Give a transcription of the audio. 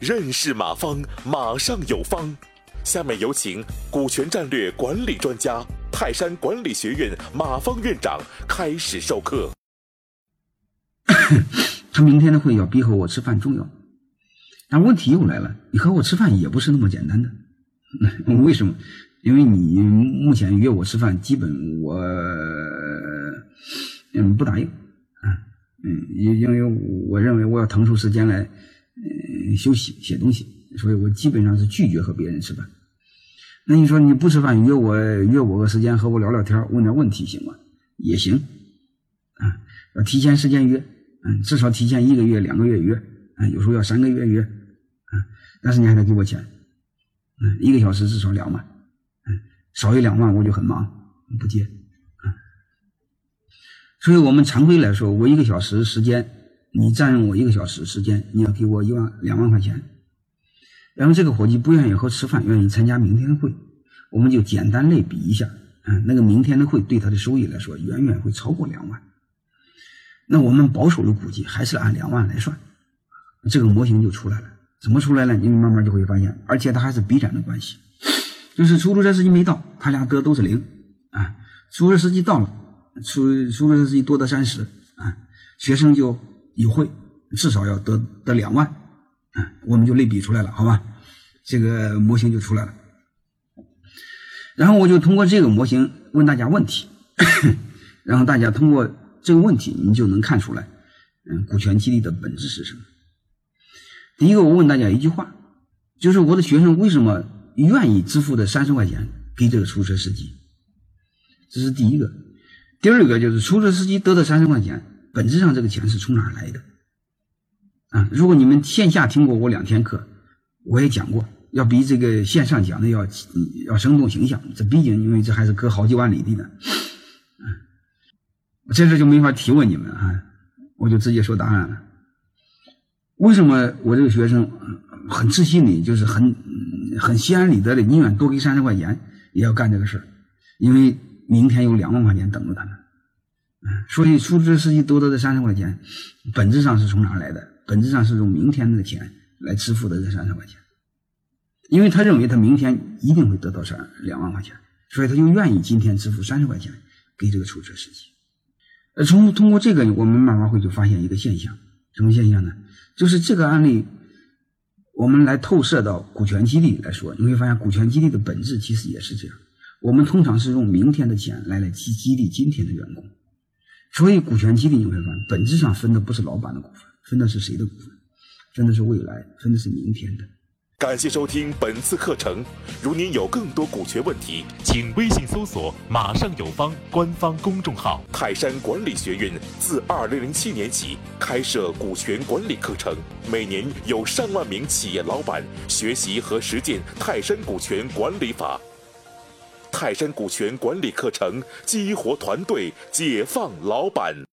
认识马方，马上有方。下面有请股权战略管理专家、泰山管理学院马方院长开始授课。他明天的会要逼和我吃饭重要，但问题又来了，你和我吃饭也不是那么简单的。为什么？因为你目前约我吃饭，基本我嗯不答应，嗯，因因为我认为我要腾出时间来嗯休息写东西，所以我基本上是拒绝和别人吃饭。那你说你不吃饭约我约我个时间和我聊聊天问点问题行吗？也行啊，要提前时间约，嗯，至少提前一个月两个月约，啊，有时候要三个月约，啊，但是你还得给我钱，嗯，一个小时至少两万。嗯少于两万我就很忙，不接，所以我们常规来说，我一个小时时间，你占用我一个小时时间，你要给我一万两万块钱。然后这个伙计不愿意和吃饭，愿意参加明天的会，我们就简单类比一下，啊，那个明天的会对他的收益来说，远远会超过两万。那我们保守的估计还是按两万来算，这个模型就出来了。怎么出来呢？你慢慢就会发现，而且它还是必然的关系。就是出租车司机没到，他俩得都是零啊。出租车司机到了，出出租车司机多得三十啊，学生就有会，至少要得得两万啊。我们就类比出来了，好吧？这个模型就出来了。然后我就通过这个模型问大家问题，然后大家通过这个问题，你就能看出来，嗯，股权激励的本质是什么？第一个，我问大家一句话，就是我的学生为什么？愿意支付的三十块钱给这个出租车司机，这是第一个。第二个就是出租车司机得的三十块钱，本质上这个钱是从哪儿来的？啊，如果你们线下听过我两天课，我也讲过，要比这个线上讲的要要生动形象。这毕竟因为这还是隔好几万里地呢，啊，这事就没法提问你们啊，我就直接说答案了。为什么我这个学生很自信的，就是很。很心安理得的，宁愿多给三十块钱，也要干这个事，因为明天有两万块钱等着他们。嗯，所以出租车司机多得这三十块钱，本质上是从哪来的？本质上是用明天的钱来支付的这三十块钱，因为他认为他明天一定会得到三两万块钱，所以他就愿意今天支付三十块钱给这个出租车司机。呃，从通过这个，我们慢慢会就发现一个现象，什么现象呢？就是这个案例。我们来透射到股权激励来说，你会发现股权激励的本质其实也是这样。我们通常是用明天的钱来来激激励今天的员工，所以股权激励你会发现本质上分的不是老板的股份，分的是谁的股份？分的是未来，分的是明天的。感谢收听本次课程。如您有更多股权问题，请微信搜索“马上有方”官方公众号。泰山管理学院自二零零七年起开设股权管理课程，每年有上万名企业老板学习和实践泰山股权管理法。泰山股权管理课程激活团队，解放老板。